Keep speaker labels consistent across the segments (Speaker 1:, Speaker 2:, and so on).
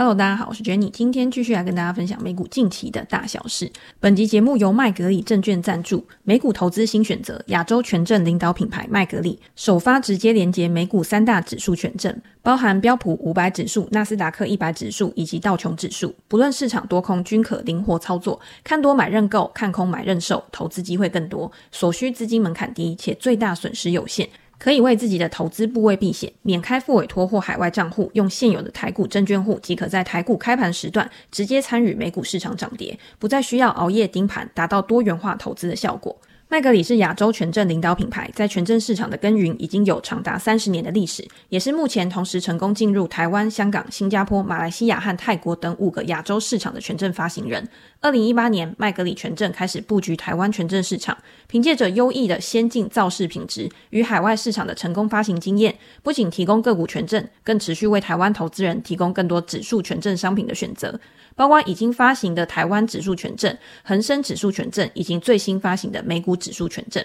Speaker 1: Hello，大家好，我是 Jenny，今天继续来跟大家分享美股近期的大小事。本集节目由麦格里证券赞助，美股投资新选择，亚洲权证领导品牌麦格里首发直接连接美股三大指数权证，包含标普五百指数、纳斯达克一百指数以及道琼指数，不论市场多空均可灵活操作，看多买认购，看空买认售，投资机会更多，所需资金门槛低且最大损失有限。可以为自己的投资部位避险，免开付委托或海外账户，用现有的台股证券户即可在台股开盘时段直接参与美股市场涨跌，不再需要熬夜盯盘，达到多元化投资的效果。麦格里是亚洲权证领导品牌，在权证市场的耕耘已经有长达三十年的历史，也是目前同时成功进入台湾、香港、新加坡、马来西亚和泰国等五个亚洲市场的权证发行人。二零一八年，麦格里权证开始布局台湾权证市场，凭借着优异的先进造市品质与海外市场的成功发行经验，不仅提供个股权证，更持续为台湾投资人提供更多指数权证商品的选择。包括已经发行的台湾指数权证、恒生指数权证，以及最新发行的美股指数权证。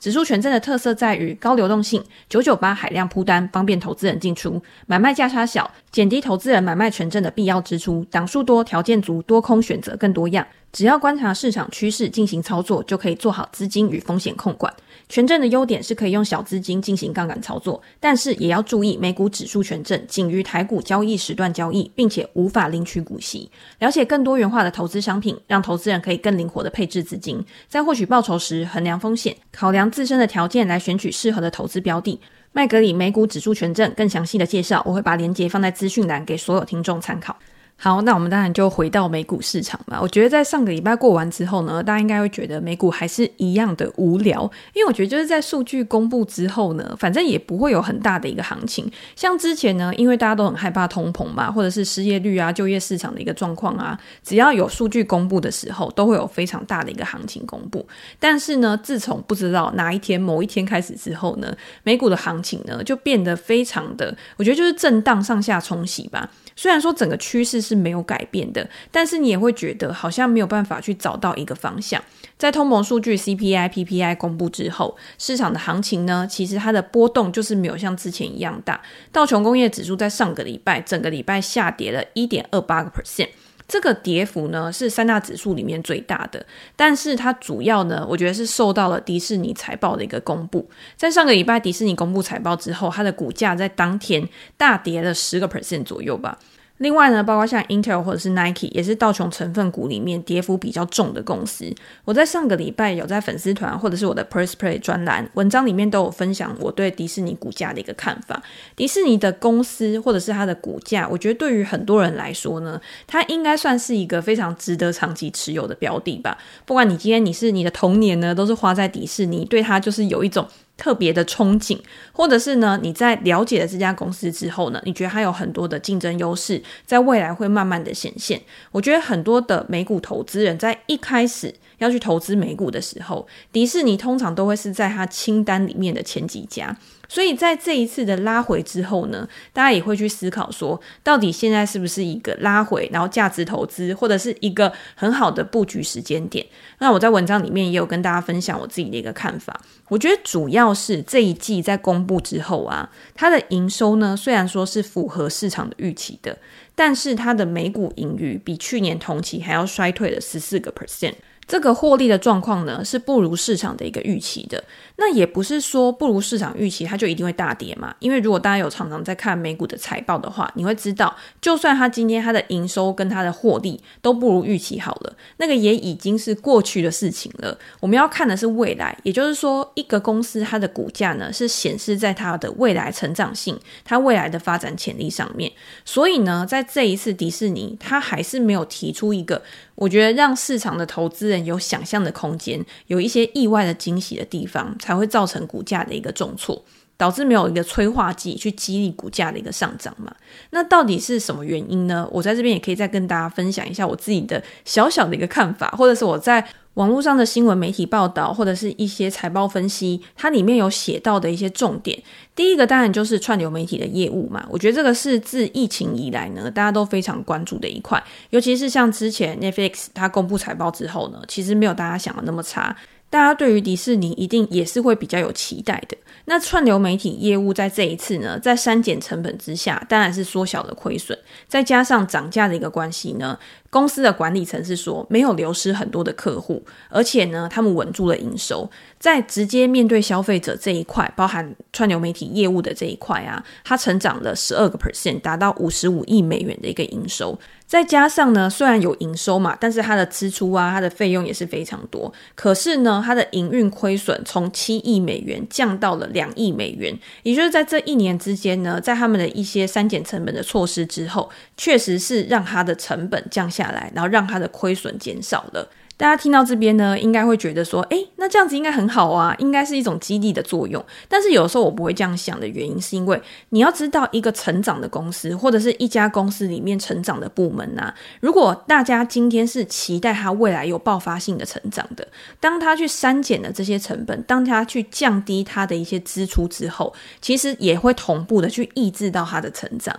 Speaker 1: 指数权证的特色在于高流动性、九九八海量铺单，方便投资人进出，买卖价差小，减低投资人买卖权证的必要支出，档数多、条件足，多空选择更多样。只要观察市场趋势进行操作，就可以做好资金与风险控管。权证的优点是可以用小资金进行杠杆操作，但是也要注意美股指数权证仅于台股交易时段交易，并且无法领取股息。了解更多元化的投资商品，让投资人可以更灵活的配置资金，在获取报酬时衡量风险，考量自身的条件来选取适合的投资标的。麦格里美股指数权证更详细的介绍，我会把链接放在资讯栏给所有听众参考。好，那我们当然就回到美股市场吧。我觉得在上个礼拜过完之后呢，大家应该会觉得美股还是一样的无聊，因为我觉得就是在数据公布之后呢，反正也不会有很大的一个行情。像之前呢，因为大家都很害怕通膨嘛，或者是失业率啊、就业市场的一个状况啊，只要有数据公布的时候，都会有非常大的一个行情公布。但是呢，自从不知道哪一天某一天开始之后呢，美股的行情呢就变得非常的，我觉得就是震荡上下冲洗吧。虽然说整个趋势是没有改变的，但是你也会觉得好像没有办法去找到一个方向。在通膨数据 CPI、PPI 公布之后，市场的行情呢，其实它的波动就是没有像之前一样大。道琼工业指数在上个礼拜整个礼拜下跌了一点二八个 percent。这个跌幅呢是三大指数里面最大的，但是它主要呢，我觉得是受到了迪士尼财报的一个公布。在上个礼拜迪士尼公布财报之后，它的股价在当天大跌了十个 percent 左右吧。另外呢，包括像 Intel 或者是 Nike，也是道琼成分股里面跌幅比较重的公司。我在上个礼拜有在粉丝团或者是我的 Press Play 专栏文章里面都有分享我对迪士尼股价的一个看法。迪士尼的公司或者是它的股价，我觉得对于很多人来说呢，它应该算是一个非常值得长期持有的标的吧。不管你今天你是你的童年呢，都是花在迪士尼，对它就是有一种。特别的憧憬，或者是呢，你在了解了这家公司之后呢，你觉得它有很多的竞争优势，在未来会慢慢的显现。我觉得很多的美股投资人在一开始要去投资美股的时候，迪士尼通常都会是在它清单里面的前几家。所以在这一次的拉回之后呢，大家也会去思考说，到底现在是不是一个拉回，然后价值投资，或者是一个很好的布局时间点？那我在文章里面也有跟大家分享我自己的一个看法。我觉得主要是这一季在公布之后啊，它的营收呢，虽然说是符合市场的预期的，但是它的每股盈余比去年同期还要衰退了十四个 percent。这个获利的状况呢，是不如市场的一个预期的。那也不是说不如市场预期，它就一定会大跌嘛。因为如果大家有常常在看美股的财报的话，你会知道，就算它今天它的营收跟它的获利都不如预期好了，那个也已经是过去的事情了。我们要看的是未来，也就是说，一个公司它的股价呢，是显示在它的未来成长性、它未来的发展潜力上面。所以呢，在这一次迪士尼，它还是没有提出一个。我觉得让市场的投资人有想象的空间，有一些意外的惊喜的地方，才会造成股价的一个重挫，导致没有一个催化剂去激励股价的一个上涨嘛。那到底是什么原因呢？我在这边也可以再跟大家分享一下我自己的小小的一个看法，或者是我在。网络上的新闻媒体报道，或者是一些财报分析，它里面有写到的一些重点。第一个当然就是串流媒体的业务嘛，我觉得这个是自疫情以来呢，大家都非常关注的一块。尤其是像之前 Netflix 它公布财报之后呢，其实没有大家想的那么差。大家对于迪士尼一定也是会比较有期待的。那串流媒体业务在这一次呢，在删减成本之下，当然是缩小了亏损，再加上涨价的一个关系呢，公司的管理层是说没有流失很多的客户，而且呢，他们稳住了营收，在直接面对消费者这一块，包含串流媒体业务的这一块啊，它成长了十二个 percent，达到五十五亿美元的一个营收。再加上呢，虽然有营收嘛，但是它的支出啊，它的费用也是非常多。可是呢，它的营运亏损从七亿美元降到了两亿美元，也就是在这一年之间呢，在他们的一些删减成本的措施之后，确实是让它的成本降下来，然后让它的亏损减少了。大家听到这边呢，应该会觉得说，诶，那这样子应该很好啊，应该是一种激励的作用。但是有时候我不会这样想的原因，是因为你要知道，一个成长的公司或者是一家公司里面成长的部门啊，如果大家今天是期待它未来有爆发性的成长的，当它去删减了这些成本，当它去降低它的一些支出之后，其实也会同步的去抑制到它的成长。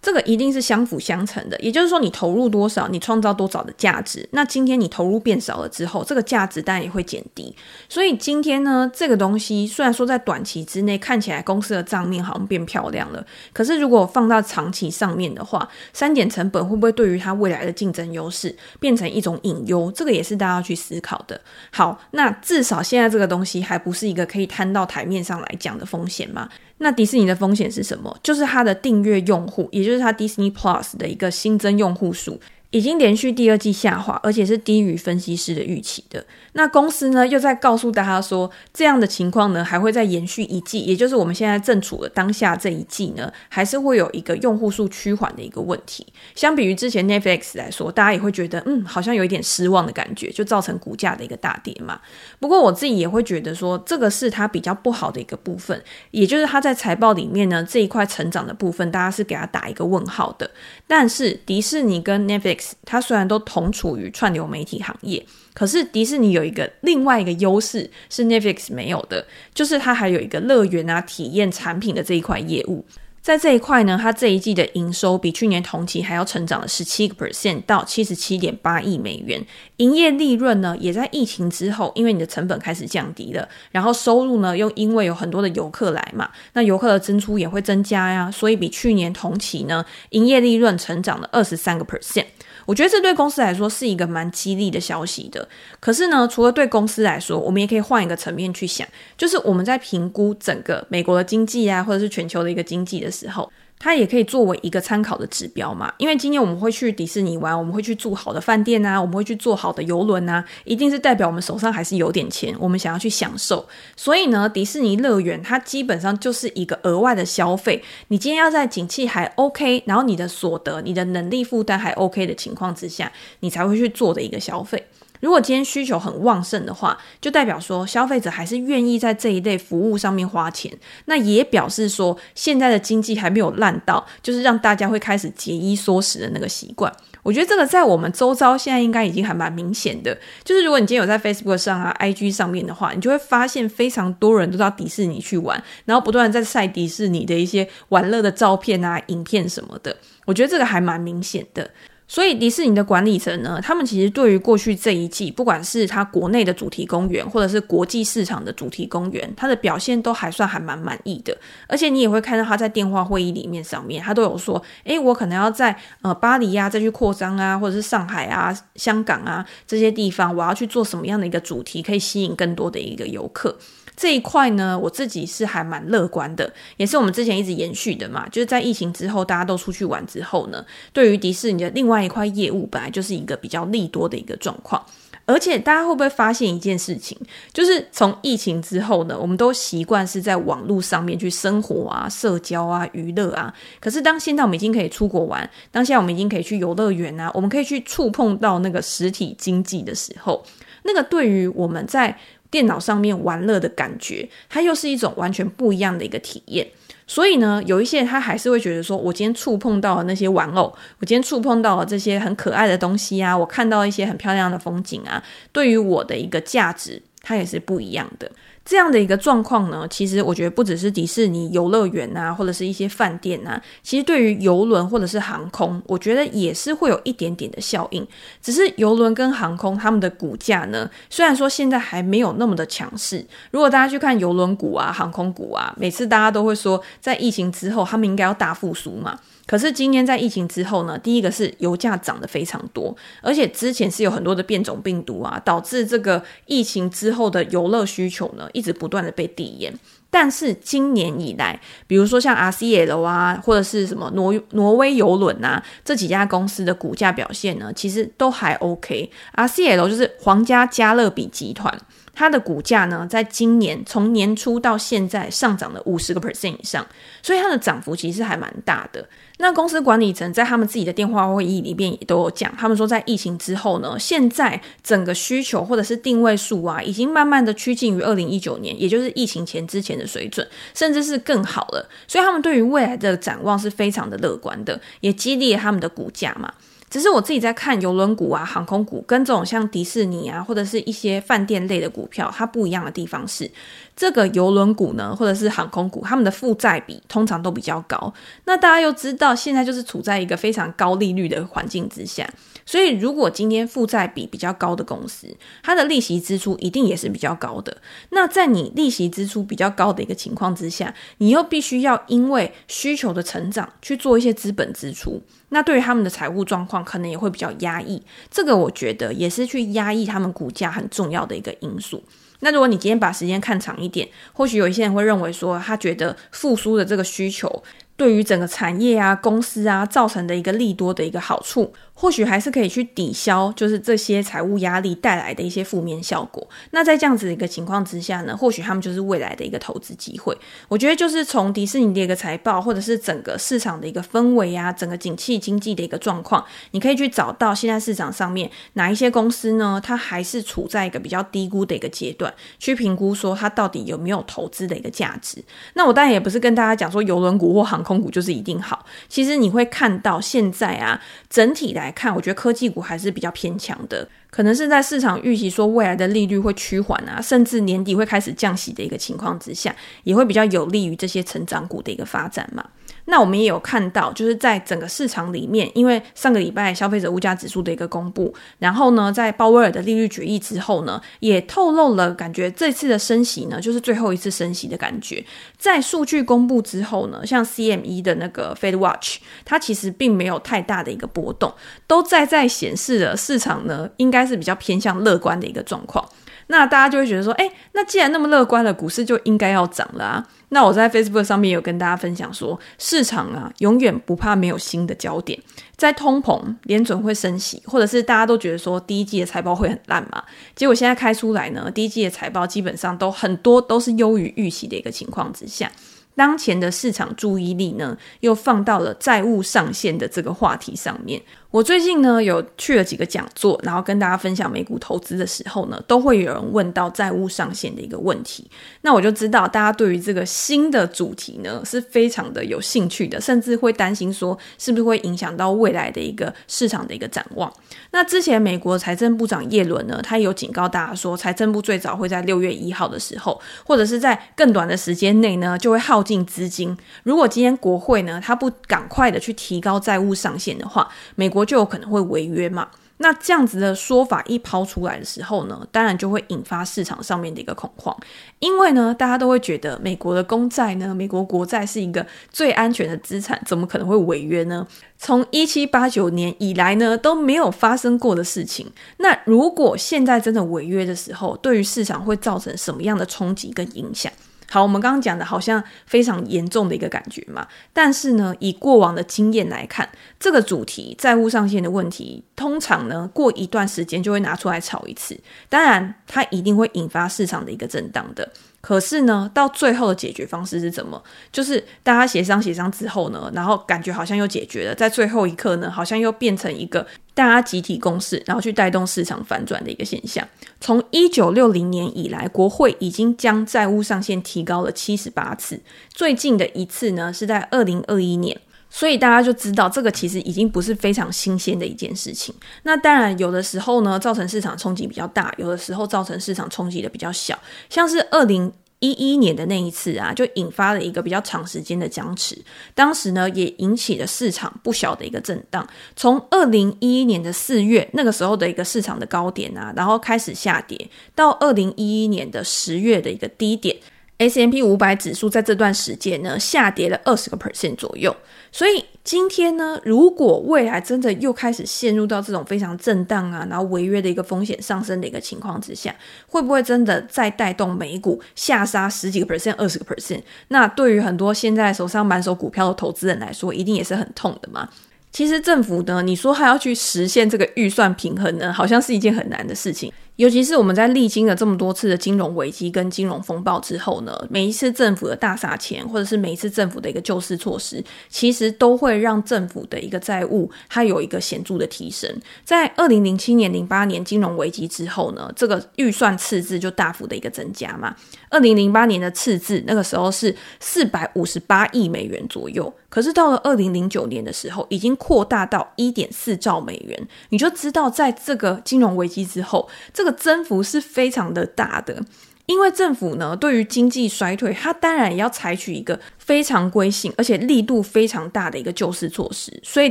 Speaker 1: 这个一定是相辅相成的，也就是说，你投入多少，你创造多少的价值。那今天你投入变少了之后，这个价值当然也会减低。所以今天呢，这个东西虽然说在短期之内看起来公司的账面好像变漂亮了，可是如果放到长期上面的话，删减成本会不会对于它未来的竞争优势变成一种隐忧？这个也是大家要去思考的。好，那至少现在这个东西还不是一个可以摊到台面上来讲的风险嘛。那迪士尼的风险是什么？就是它的订阅用户，也就是它 Disney Plus 的一个新增用户数。已经连续第二季下滑，而且是低于分析师的预期的。那公司呢，又在告诉大家说，这样的情况呢，还会再延续一季，也就是我们现在正处的当下这一季呢，还是会有一个用户数趋缓的一个问题。相比于之前 Netflix 来说，大家也会觉得，嗯，好像有一点失望的感觉，就造成股价的一个大跌嘛。不过我自己也会觉得说，这个是它比较不好的一个部分，也就是它在财报里面呢，这一块成长的部分，大家是给它打一个问号的。但是迪士尼跟 Netflix 它虽然都同处于串流媒体行业，可是迪士尼有一个另外一个优势是 Netflix 没有的，就是它还有一个乐园啊、体验产品的这一块业务。在这一块呢，它这一季的营收比去年同期还要成长了十七个 percent 到七十七点八亿美元。营业利润呢，也在疫情之后，因为你的成本开始降低了，然后收入呢又因为有很多的游客来嘛，那游客的支出也会增加呀，所以比去年同期呢，营业利润成长了二十三个 percent。我觉得这对公司来说是一个蛮激励的消息的。可是呢，除了对公司来说，我们也可以换一个层面去想，就是我们在评估整个美国的经济啊，或者是全球的一个经济的时候。它也可以作为一个参考的指标嘛，因为今天我们会去迪士尼玩，我们会去住好的饭店啊，我们会去坐好的游轮啊，一定是代表我们手上还是有点钱，我们想要去享受。所以呢，迪士尼乐园它基本上就是一个额外的消费。你今天要在景气还 OK，然后你的所得、你的能力负担还 OK 的情况之下，你才会去做的一个消费。如果今天需求很旺盛的话，就代表说消费者还是愿意在这一类服务上面花钱。那也表示说，现在的经济还没有烂到，就是让大家会开始节衣缩食的那个习惯。我觉得这个在我们周遭现在应该已经还蛮明显的。就是如果你今天有在 Facebook 上啊、IG 上面的话，你就会发现非常多人都到迪士尼去玩，然后不断在晒迪士尼的一些玩乐的照片啊、影片什么的。我觉得这个还蛮明显的。所以迪士尼的管理层呢，他们其实对于过去这一季，不管是它国内的主题公园，或者是国际市场的主题公园，它的表现都还算还蛮满意的。而且你也会看到他在电话会议里面上面，他都有说，诶，我可能要在呃巴黎、啊、再去扩张啊，或者是上海啊、香港啊这些地方，我要去做什么样的一个主题，可以吸引更多的一个游客。这一块呢，我自己是还蛮乐观的，也是我们之前一直延续的嘛。就是在疫情之后，大家都出去玩之后呢，对于迪士尼的另外一块业务，本来就是一个比较利多的一个状况。而且大家会不会发现一件事情，就是从疫情之后呢，我们都习惯是在网络上面去生活啊、社交啊、娱乐啊。可是当现在我们已经可以出国玩，当下我们已经可以去游乐园啊，我们可以去触碰到那个实体经济的时候，那个对于我们在电脑上面玩乐的感觉，它又是一种完全不一样的一个体验。所以呢，有一些人他还是会觉得说，我今天触碰到了那些玩偶，我今天触碰到了这些很可爱的东西啊，我看到一些很漂亮的风景啊，对于我的一个价值，它也是不一样的。这样的一个状况呢，其实我觉得不只是迪士尼游乐园啊，或者是一些饭店啊，其实对于邮轮或者是航空，我觉得也是会有一点点的效应。只是邮轮跟航空他们的股价呢，虽然说现在还没有那么的强势。如果大家去看邮轮股啊、航空股啊，每次大家都会说，在疫情之后他们应该要大复苏嘛。可是今年在疫情之后呢，第一个是油价涨得非常多，而且之前是有很多的变种病毒啊，导致这个疫情之后的游乐需求呢，一直不断的被递延。但是今年以来，比如说像 RCL 啊，或者是什么挪挪威邮轮啊，这几家公司的股价表现呢，其实都还 OK。RCL 就是皇家加勒比集团。它的股价呢，在今年从年初到现在上涨了五十个 percent 以上，所以它的涨幅其实还蛮大的。那公司管理层在他们自己的电话会议里面也都有讲，他们说在疫情之后呢，现在整个需求或者是定位数啊，已经慢慢的趋近于二零一九年，也就是疫情前之前的水准，甚至是更好了。所以他们对于未来的展望是非常的乐观的，也激励了他们的股价嘛。只是我自己在看游轮股啊、航空股，跟这种像迪士尼啊，或者是一些饭店类的股票，它不一样的地方是，这个游轮股呢，或者是航空股，他们的负债比通常都比较高。那大家又知道，现在就是处在一个非常高利率的环境之下，所以如果今天负债比比较高的公司，它的利息支出一定也是比较高的。那在你利息支出比较高的一个情况之下，你又必须要因为需求的成长去做一些资本支出。那对于他们的财务状况，可能也会比较压抑。这个我觉得也是去压抑他们股价很重要的一个因素。那如果你今天把时间看长一点，或许有一些人会认为说，他觉得复苏的这个需求。对于整个产业啊、公司啊造成的一个利多的一个好处，或许还是可以去抵消，就是这些财务压力带来的一些负面效果。那在这样子的一个情况之下呢，或许他们就是未来的一个投资机会。我觉得就是从迪士尼的一个财报，或者是整个市场的一个氛围啊，整个景气经济的一个状况，你可以去找到现在市场上面哪一些公司呢，它还是处在一个比较低估的一个阶段，去评估说它到底有没有投资的一个价值。那我当然也不是跟大家讲说邮轮股或航空空股就是一定好，其实你会看到现在啊，整体来看，我觉得科技股还是比较偏强的，可能是在市场预期说未来的利率会趋缓啊，甚至年底会开始降息的一个情况之下，也会比较有利于这些成长股的一个发展嘛。那我们也有看到，就是在整个市场里面，因为上个礼拜消费者物价指数的一个公布，然后呢，在鲍威尔的利率决议之后呢，也透露了感觉这次的升息呢，就是最后一次升息的感觉。在数据公布之后呢，像 CME 的那个 Fed Watch，它其实并没有太大的一个波动，都在在显示了市场呢，应该该是比较偏向乐观的一个状况。那大家就会觉得说，诶，那既然那么乐观了，股市就应该要涨了啊。那我在 Facebook 上面有跟大家分享说，市场啊，永远不怕没有新的焦点。在通膨、联准会升息，或者是大家都觉得说第一季的财报会很烂嘛，结果现在开出来呢，第一季的财报基本上都很多都是优于预期的一个情况之下。当前的市场注意力呢，又放到了债务上限的这个话题上面。我最近呢，有去了几个讲座，然后跟大家分享美股投资的时候呢，都会有人问到债务上限的一个问题。那我就知道大家对于这个新的主题呢，是非常的有兴趣的，甚至会担心说是不是会影响到未来的一个市场的一个展望。那之前美国财政部长耶伦呢，他有警告大家说，财政部最早会在六月一号的时候，或者是在更短的时间内呢，就会耗尽资金。如果今天国会呢，他不赶快的去提高债务上限的话，美国国就有可能会违约嘛。那这样子的说法一抛出来的时候呢，当然就会引发市场上面的一个恐慌，因为呢，大家都会觉得美国的公债呢，美国国债是一个最安全的资产，怎么可能会违约呢？从一七八九年以来呢，都没有发生过的事情。那如果现在真的违约的时候，对于市场会造成什么样的冲击跟影响？好，我们刚刚讲的好像非常严重的一个感觉嘛，但是呢，以过往的经验来看，这个主题债务上限的问题，通常呢，过一段时间就会拿出来炒一次，当然它一定会引发市场的一个震荡的。可是呢，到最后的解决方式是怎么？就是大家协商协商之后呢，然后感觉好像又解决了，在最后一刻呢，好像又变成一个大家集体共识，然后去带动市场反转的一个现象。从一九六零年以来，国会已经将债务上限提高了七十八次，最近的一次呢是在二零二一年。所以大家就知道这个其实已经不是非常新鲜的一件事情。那当然有的时候呢，造成市场冲击比较大，有的时候造成市场冲击的比较小，像是二零一一年的那一次啊，就引发了一个比较长时间的僵持。当时呢，也引起了市场不小的一个震荡。从二零一一年的四月那个时候的一个市场的高点啊，然后开始下跌，到二零一一年的十月的一个低点。S M P 五百指数在这段时间呢，下跌了二十个 percent 左右，所以今天呢，如果未来真的又开始陷入到这种非常震荡啊，然后违约的一个风险上升的一个情况之下，会不会真的再带动美股下杀十几个 percent、二十个 percent？那对于很多现在手上满手股票的投资人来说，一定也是很痛的嘛。其实政府呢，你说还要去实现这个预算平衡呢，好像是一件很难的事情。尤其是我们在历经了这么多次的金融危机跟金融风暴之后呢，每一次政府的大撒钱，或者是每一次政府的一个救市措施，其实都会让政府的一个债务它有一个显著的提升。在二零零七年、零八年金融危机之后呢，这个预算赤字就大幅的一个增加嘛。二零零八年的赤字那个时候是四百五十八亿美元左右，可是到了二零零九年的时候，已经扩大到一点四兆美元。你就知道，在这个金融危机之后，这个增幅是非常的大的，因为政府呢，对于经济衰退，它当然也要采取一个非常规性，而且力度非常大的一个救市措施。所以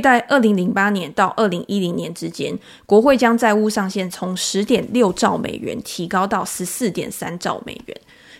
Speaker 1: 在二零零八年到二零一零年之间，国会将债务上限从十点六兆美元提高到十四点三兆美元。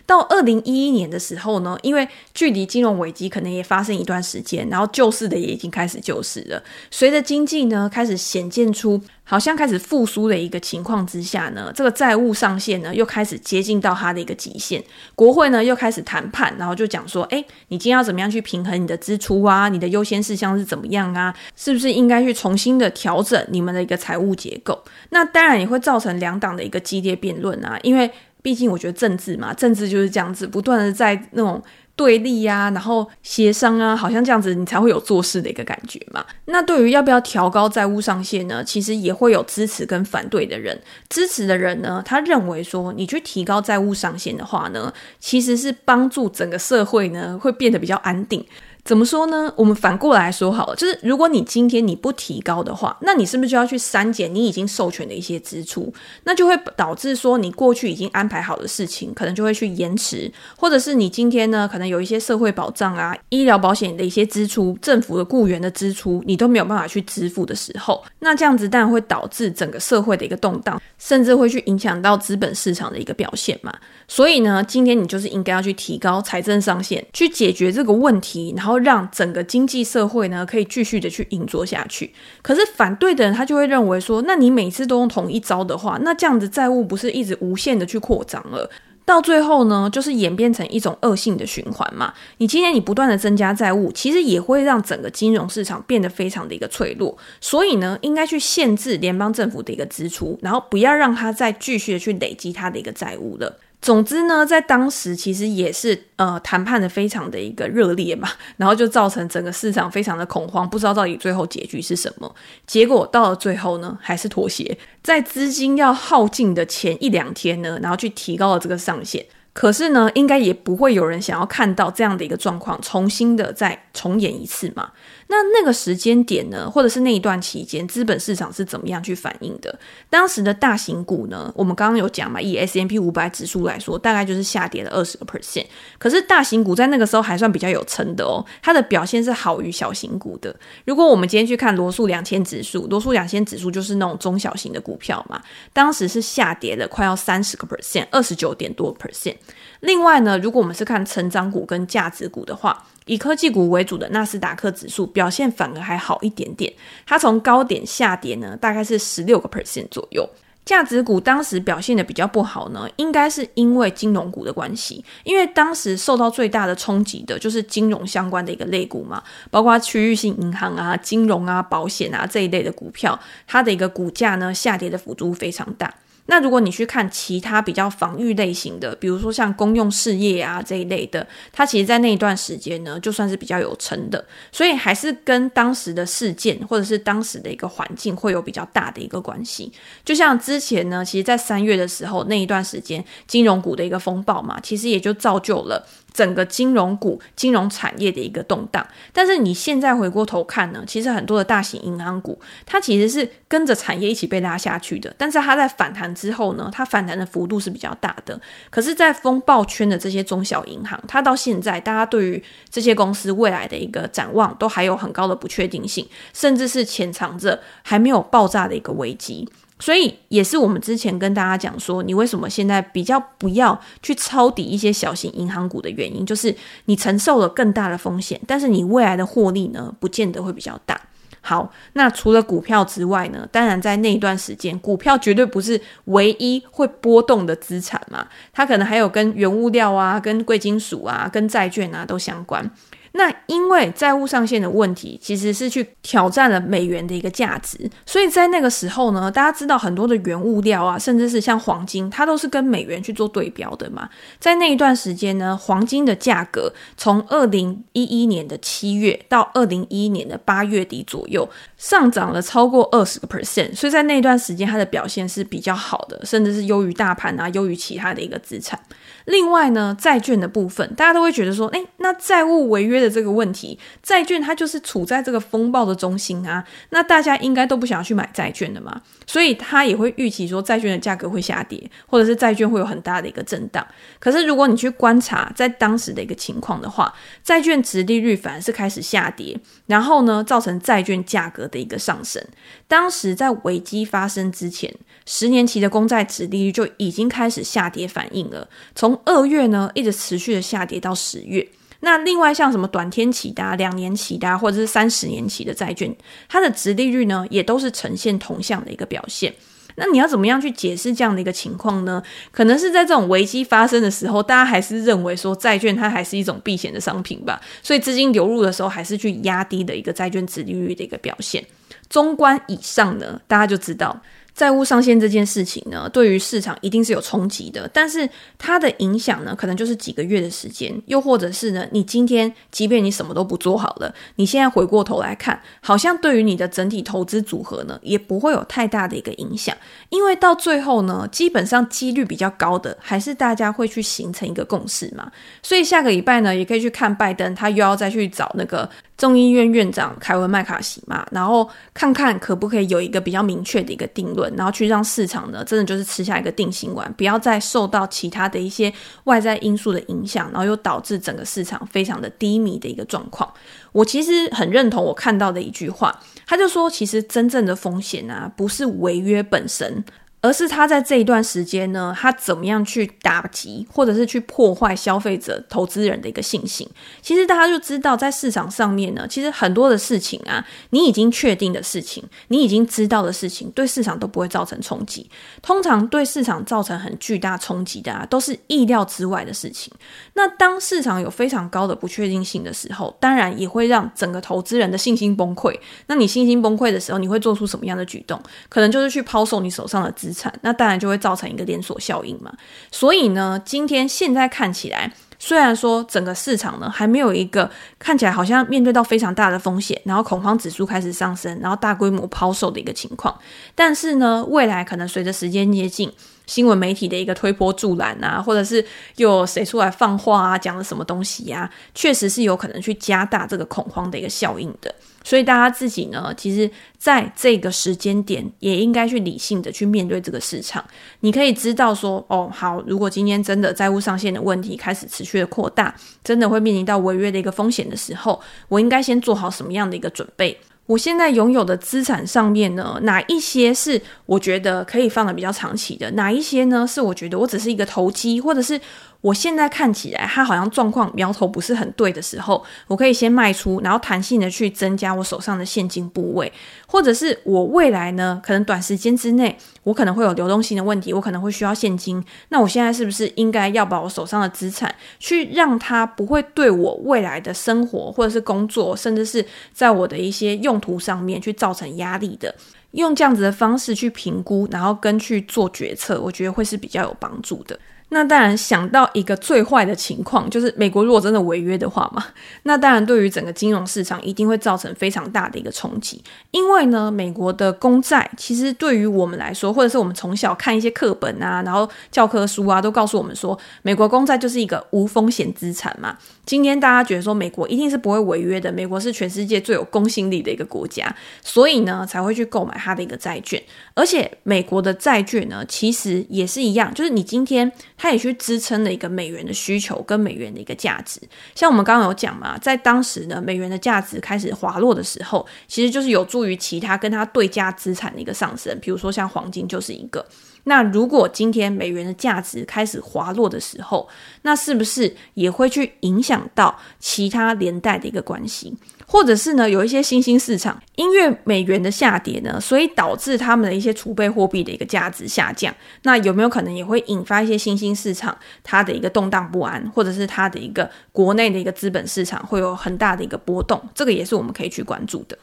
Speaker 1: 到二零一一年的时候呢，因为距离金融危机可能也发生一段时间，然后救市的也已经开始救市了。随着经济呢开始显现出好像开始复苏的一个情况之下呢，这个债务上限呢又开始接近到它的一个极限。国会呢又开始谈判，然后就讲说：哎，你今天要怎么样去平衡你的支出啊？你的优先事项是怎么样啊？是不是应该去重新的调整你们的一个财务结构？那当然也会造成两党的一个激烈辩论啊，因为。毕竟，我觉得政治嘛，政治就是这样子，不断的在那种对立呀、然后协商啊，好像这样子你才会有做事的一个感觉嘛。那对于要不要调高债务上限呢？其实也会有支持跟反对的人。支持的人呢，他认为说，你去提高债务上限的话呢，其实是帮助整个社会呢会变得比较安定。怎么说呢？我们反过来说好了，就是如果你今天你不提高的话，那你是不是就要去删减你已经授权的一些支出？那就会导致说你过去已经安排好的事情，可能就会去延迟，或者是你今天呢，可能有一些社会保障啊、医疗保险的一些支出、政府的雇员的支出，你都没有办法去支付的时候，那这样子当然会导致整个社会的一个动荡，甚至会去影响到资本市场的一个表现嘛。所以呢，今天你就是应该要去提高财政上限，去解决这个问题，然后。让整个经济社会呢可以继续的去运作下去。可是反对的人他就会认为说，那你每次都用同一招的话，那这样子债务不是一直无限的去扩张了？到最后呢，就是演变成一种恶性的循环嘛。你今天你不断的增加债务，其实也会让整个金融市场变得非常的一个脆弱。所以呢，应该去限制联邦政府的一个支出，然后不要让它再继续的去累积它的一个债务了。总之呢，在当时其实也是呃谈判的非常的一个热烈嘛，然后就造成整个市场非常的恐慌，不知道到底最后结局是什么。结果到了最后呢，还是妥协，在资金要耗尽的前一两天呢，然后去提高了这个上限。可是呢，应该也不会有人想要看到这样的一个状况重新的再重演一次嘛。那那个时间点呢，或者是那一段期间，资本市场是怎么样去反应的？当时的大型股呢，我们刚刚有讲嘛，以 S M P 五百指数来说，大概就是下跌了二十个 percent。可是大型股在那个时候还算比较有撑的哦，它的表现是好于小型股的。如果我们今天去看罗素两千指数，罗素两千指数就是那种中小型的股票嘛，当时是下跌了快要三十个 percent，二十九点多 percent。另外呢，如果我们是看成长股跟价值股的话，以科技股为主的纳斯达克指数表现反而还好一点点，它从高点下跌呢，大概是十六个 percent 左右。价值股当时表现的比较不好呢，应该是因为金融股的关系，因为当时受到最大的冲击的就是金融相关的一个类股嘛，包括区域性银行啊、金融啊、保险啊这一类的股票，它的一个股价呢下跌的幅度非常大。那如果你去看其他比较防御类型的，比如说像公用事业啊这一类的，它其实在那一段时间呢，就算是比较有成的。所以还是跟当时的事件或者是当时的一个环境会有比较大的一个关系。就像之前呢，其实，在三月的时候那一段时间，金融股的一个风暴嘛，其实也就造就了。整个金融股、金融产业的一个动荡，但是你现在回过头看呢，其实很多的大型银行股，它其实是跟着产业一起被拉下去的。但是它在反弹之后呢，它反弹的幅度是比较大的。可是，在风暴圈的这些中小银行，它到现在，大家对于这些公司未来的一个展望，都还有很高的不确定性，甚至是潜藏着还没有爆炸的一个危机。所以也是我们之前跟大家讲说，你为什么现在比较不要去抄底一些小型银行股的原因，就是你承受了更大的风险，但是你未来的获利呢，不见得会比较大。好，那除了股票之外呢，当然在那一段时间，股票绝对不是唯一会波动的资产嘛，它可能还有跟原物料啊、跟贵金属啊、跟债券啊都相关。那因为债务上限的问题，其实是去挑战了美元的一个价值，所以在那个时候呢，大家知道很多的原物料啊，甚至是像黄金，它都是跟美元去做对标的嘛。在那一段时间呢，黄金的价格从二零一一年的七月到二零一一年的八月底左右，上涨了超过二十个 percent，所以在那段时间它的表现是比较好的，甚至是优于大盘啊，优于其他的一个资产。另外呢，债券的部分，大家都会觉得说，诶，那债务违约的这个问题，债券它就是处在这个风暴的中心啊，那大家应该都不想要去买债券的嘛，所以他也会预期说债券的价格会下跌，或者是债券会有很大的一个震荡。可是如果你去观察在当时的一个情况的话，债券殖利率反而是开始下跌，然后呢，造成债券价格的一个上升。当时在危机发生之前，十年期的公债殖利率就已经开始下跌反应了，从二月呢，一直持续的下跌到十月。那另外像什么短天期的、啊、两年期的、啊，或者是三十年期的债券，它的殖利率呢，也都是呈现同向的一个表现。那你要怎么样去解释这样的一个情况呢？可能是在这种危机发生的时候，大家还是认为说债券它还是一种避险的商品吧，所以资金流入的时候还是去压低的一个债券殖利率的一个表现。中观以上呢，大家就知道。债务上限这件事情呢，对于市场一定是有冲击的，但是它的影响呢，可能就是几个月的时间，又或者是呢，你今天即便你什么都不做好了，你现在回过头来看，好像对于你的整体投资组合呢，也不会有太大的一个影响，因为到最后呢，基本上几率比较高的，还是大家会去形成一个共识嘛，所以下个礼拜呢，也可以去看拜登，他又要再去找那个。众议院院长凯文麦卡锡嘛，然后看看可不可以有一个比较明确的一个定论，然后去让市场呢真的就是吃下一个定心丸，不要再受到其他的一些外在因素的影响，然后又导致整个市场非常的低迷的一个状况。我其实很认同我看到的一句话，他就说，其实真正的风险啊，不是违约本身。而是他在这一段时间呢，他怎么样去打击或者是去破坏消费者、投资人的一个信心？其实大家就知道，在市场上面呢，其实很多的事情啊，你已经确定的事情，你已经知道的事情，对市场都不会造成冲击。通常对市场造成很巨大冲击的啊，都是意料之外的事情。那当市场有非常高的不确定性的时候，当然也会让整个投资人的信心崩溃。那你信心崩溃的时候，你会做出什么样的举动？可能就是去抛售你手上的资资产，那当然就会造成一个连锁效应嘛。所以呢，今天现在看起来，虽然说整个市场呢还没有一个看起来好像面对到非常大的风险，然后恐慌指数开始上升，然后大规模抛售的一个情况，但是呢，未来可能随着时间接近，新闻媒体的一个推波助澜啊，或者是又有谁出来放话啊，讲了什么东西呀、确实是有可能去加大这个恐慌的一个效应的。所以大家自己呢，其实在这个时间点也应该去理性的去面对这个市场。你可以知道说，哦，好，如果今天真的债务上限的问题开始持续的扩大，真的会面临到违约的一个风险的时候，我应该先做好什么样的一个准备？我现在拥有的资产上面呢，哪一些是我觉得可以放的比较长期的？哪一些呢，是我觉得我只是一个投机，或者是？我现在看起来，它好像状况苗头不是很对的时候，我可以先卖出，然后弹性的去增加我手上的现金部位，或者是我未来呢，可能短时间之内，我可能会有流动性的问题，我可能会需要现金。那我现在是不是应该要把我手上的资产，去让它不会对我未来的生活或者是工作，甚至是在我的一些用途上面去造成压力的？用这样子的方式去评估，然后跟去做决策，我觉得会是比较有帮助的。那当然，想到一个最坏的情况，就是美国如果真的违约的话嘛，那当然对于整个金融市场一定会造成非常大的一个冲击。因为呢，美国的公债其实对于我们来说，或者是我们从小看一些课本啊，然后教科书啊，都告诉我们说，美国公债就是一个无风险资产嘛。今天大家觉得说美国一定是不会违约的，美国是全世界最有公信力的一个国家，所以呢才会去购买它的一个债券。而且美国的债券呢，其实也是一样，就是你今天它也去支撑了一个美元的需求跟美元的一个价值。像我们刚刚有讲嘛，在当时呢美元的价值开始滑落的时候，其实就是有助于其他跟它对价资产的一个上升，比如说像黄金就是一个。那如果今天美元的价值开始滑落的时候，那是不是也会去影响到其他连带的一个关系？或者是呢，有一些新兴市场因为美元的下跌呢，所以导致他们的一些储备货币的一个价值下降？那有没有可能也会引发一些新兴市场它的一个动荡不安，或者是它的一个国内的一个资本市场会有很大的一个波动？这个也是我们可以去关注的。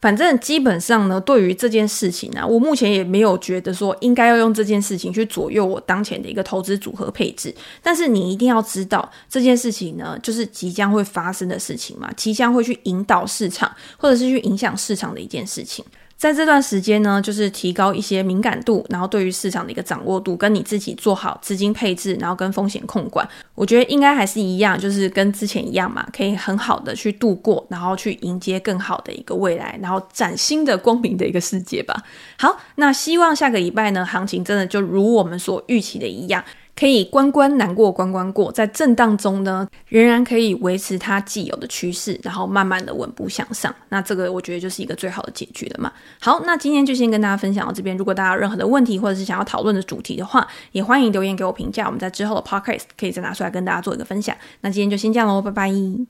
Speaker 1: 反正基本上呢，对于这件事情呢、啊，我目前也没有觉得说应该要用这件事情去左右我当前的一个投资组合配置。但是你一定要知道这件事情呢，就是即将会发生的事情嘛，即将会去引导市场，或者是去影响市场的一件事情。在这段时间呢，就是提高一些敏感度，然后对于市场的一个掌握度，跟你自己做好资金配置，然后跟风险控管，我觉得应该还是一样，就是跟之前一样嘛，可以很好的去度过，然后去迎接更好的一个未来，然后崭新的光明的一个世界吧。好，那希望下个礼拜呢，行情真的就如我们所预期的一样。可以关关难过关关过，在震荡中呢，仍然可以维持它既有的趋势，然后慢慢的稳步向上。那这个我觉得就是一个最好的解局了嘛。好，那今天就先跟大家分享到这边。如果大家有任何的问题，或者是想要讨论的主题的话，也欢迎留言给我评价。我们在之后的 podcast 可以再拿出来跟大家做一个分享。那今天就先这样喽，拜拜。